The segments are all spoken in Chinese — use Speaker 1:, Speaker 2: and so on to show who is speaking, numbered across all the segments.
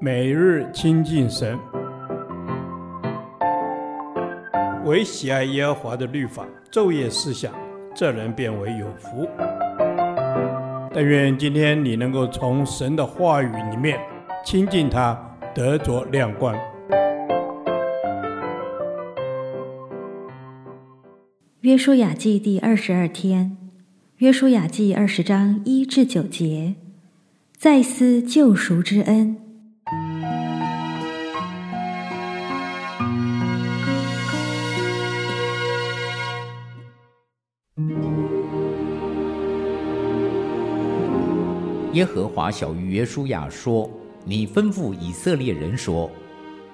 Speaker 1: 每日亲近神，唯喜爱耶和华的律法，昼夜思想，这人便为有福。但愿今天你能够从神的话语里面亲近他，得着亮光。
Speaker 2: 约书亚记第二十二天，约书亚记二十章一至九节，再思救赎之恩。
Speaker 3: 耶和华晓諭约书亚说：“你吩咐以色列人说，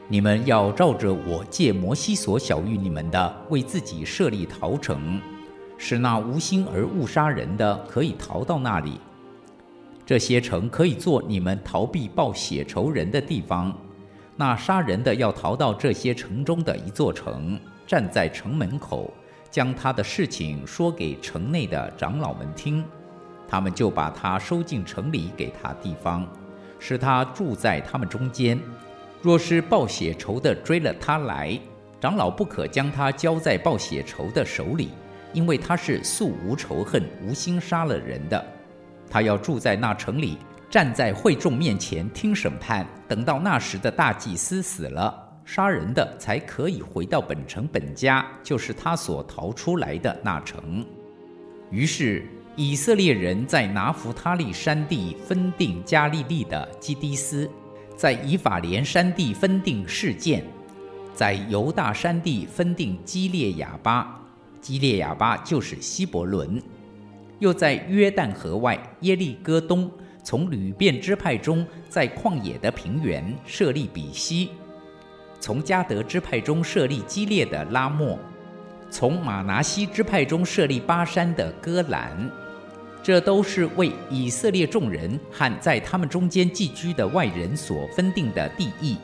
Speaker 3: 你们要照着我借摩西所晓諭你们的，为自己设立逃城，使那无心而误杀人的可以逃到那里。这些城可以做你们逃避报血仇人的地方。那杀人的要逃到这些城中的一座城，站在城门口，将他的事情说给城内的长老们听。”他们就把他收进城里，给他地方，使他住在他们中间。若是报血仇的追了他来，长老不可将他交在报血仇的手里，因为他是素无仇恨、无心杀了人的。他要住在那城里，站在会众面前听审判。等到那时的大祭司死了，杀人的才可以回到本城本家，就是他所逃出来的那城。于是。以色列人在拿弗他利山地分定加利利的基低斯，在以法莲山地分定示剑，在犹大山地分定基列雅巴，基列雅巴就是希伯伦，又在约旦河外耶利哥东，从流便支派中在旷野的平原设立比西，从迦得支派中设立基列的拉末。从玛拿西支派中设立巴珊的戈兰，这都是为以色列众人和在他们中间寄居的外人所分定的地业，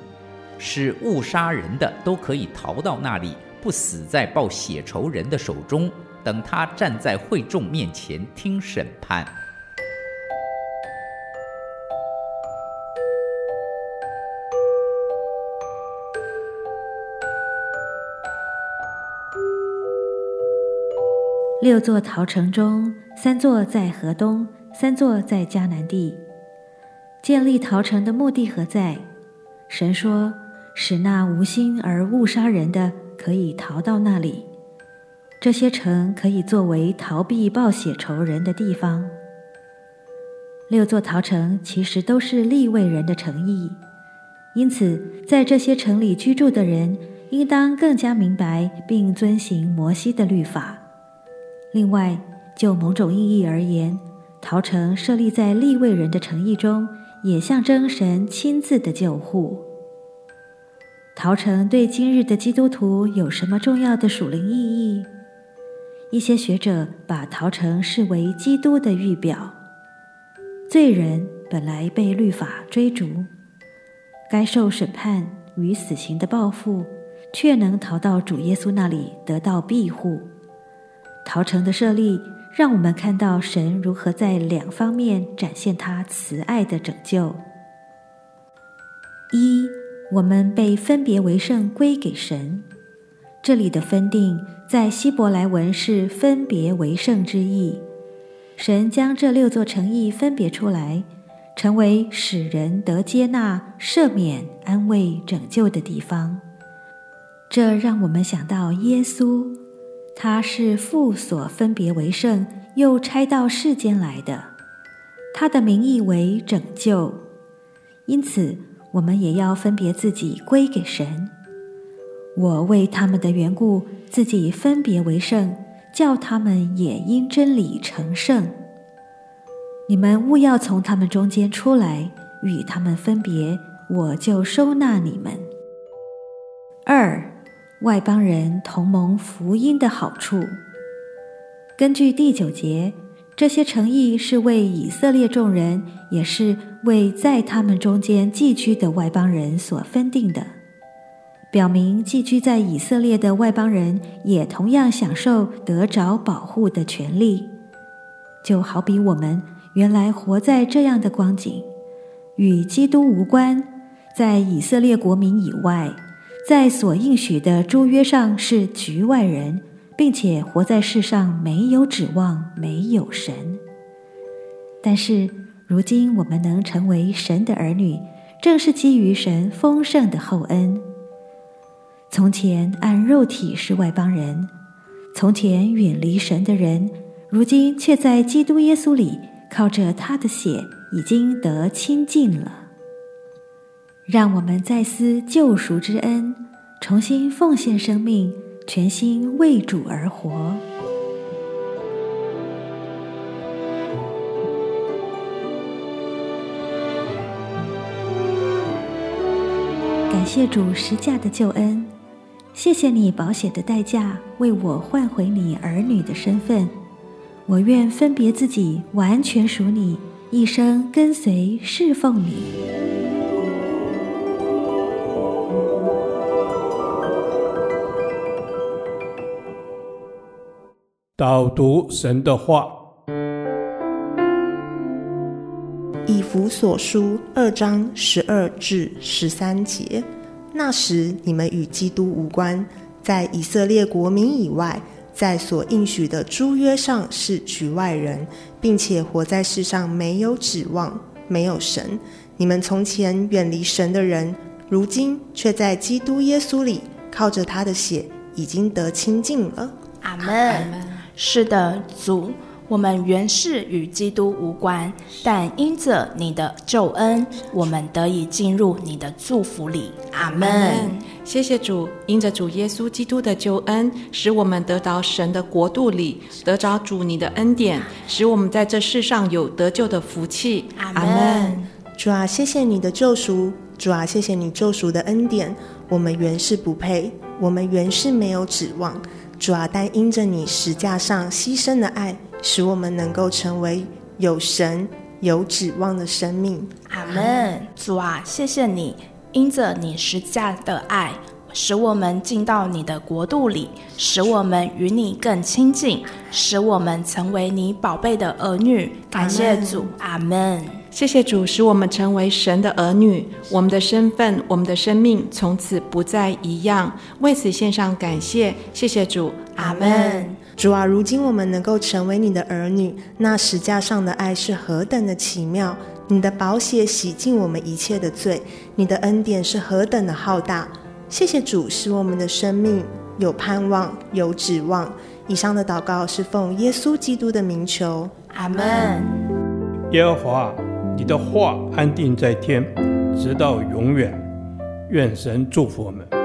Speaker 3: 使误杀人的都可以逃到那里，不死在报血仇人的手中，等他站在会众面前听审判。
Speaker 2: 六座逃城中，三座在河东，三座在迦南地。建立逃城的目的何在？神说，使那无心而误杀人的可以逃到那里。这些城可以作为逃避报血仇人的地方。六座逃城其实都是利未人的城邑，因此在这些城里居住的人，应当更加明白并遵行摩西的律法。另外，就某种意义而言，逃城设立在立位人的诚意中，也象征神亲自的救护。逃城对今日的基督徒有什么重要的属灵意义？一些学者把逃城视为基督的预表。罪人本来被律法追逐，该受审判与死刑的报复，却能逃到主耶稣那里得到庇护。逃城的设立，让我们看到神如何在两方面展现他慈爱的拯救。一，我们被分别为圣归给神。这里的分定在希伯来文是分别为圣之意。神将这六座城邑分别出来，成为使人得接纳、赦免、安慰、拯救的地方。这让我们想到耶稣。他是父所分别为圣，又差到世间来的。他的名义为拯救，因此我们也要分别自己归给神。我为他们的缘故，自己分别为圣，叫他们也因真理成圣。你们勿要从他们中间出来，与他们分别，我就收纳你们。二。外邦人同盟福音的好处。根据第九节，这些诚意是为以色列众人，也是为在他们中间寄居的外邦人所分定的，表明寄居在以色列的外邦人也同样享受得着保护的权利。就好比我们原来活在这样的光景，与基督无关。在以色列国民以外，在所应许的诸约上是局外人，并且活在世上没有指望，没有神。但是如今我们能成为神的儿女，正是基于神丰盛的厚恩。从前按肉体是外邦人，从前远离神的人，如今却在基督耶稣里靠着他的血已经得亲近了。让我们再思救赎之恩，重新奉献生命，全心为主而活。感谢主十架的救恩，谢谢你宝血的代价，为我换回你儿女的身份。我愿分别自己，完全属你，一生跟随侍奉你。
Speaker 1: 导读神的话，
Speaker 4: 以弗所书二章十二至十三节。那时你们与基督无关，在以色列国民以外，在所应许的诸约上是局外人，并且活在世上没有指望，没有神。你们从前远离神的人，如今却在基督耶稣里靠着他的血已经得清净了。
Speaker 5: 阿门。是的，主，我们原是与基督无关，但因着你的救恩，我们得以进入你的祝福里。阿门。
Speaker 6: 谢谢主，因着主耶稣基督的救恩，使我们得到神的国度里，得着主你的恩典，使我们在这世上有得救的福气。阿门。
Speaker 4: 主啊，谢谢你的救赎，主啊，谢谢你救赎的恩典。我们原是不配，我们原是没有指望。主啊，但因着你十架上牺牲的爱，使我们能够成为有神、有指望的生命。
Speaker 5: 阿门。主啊，谢谢你，因着你十架的爱，使我们进到你的国度里，使我们与你更亲近，使我们成为你宝贝的儿女。感谢主，阿门。
Speaker 6: 谢谢主，使我们成为神的儿女，我们的身份、我们的生命从此不再一样。为此献上感谢，谢谢主，阿门。
Speaker 4: 主啊，如今我们能够成为你的儿女，那十架上的爱是何等的奇妙！你的宝血洗净我们一切的罪，你的恩典是何等的浩大！谢谢主，使我们的生命有盼望、有指望。以上的祷告是奉耶稣基督的名求，
Speaker 5: 阿门。
Speaker 1: 耶和华。你的话安定在天，直到永远。愿神祝福我们。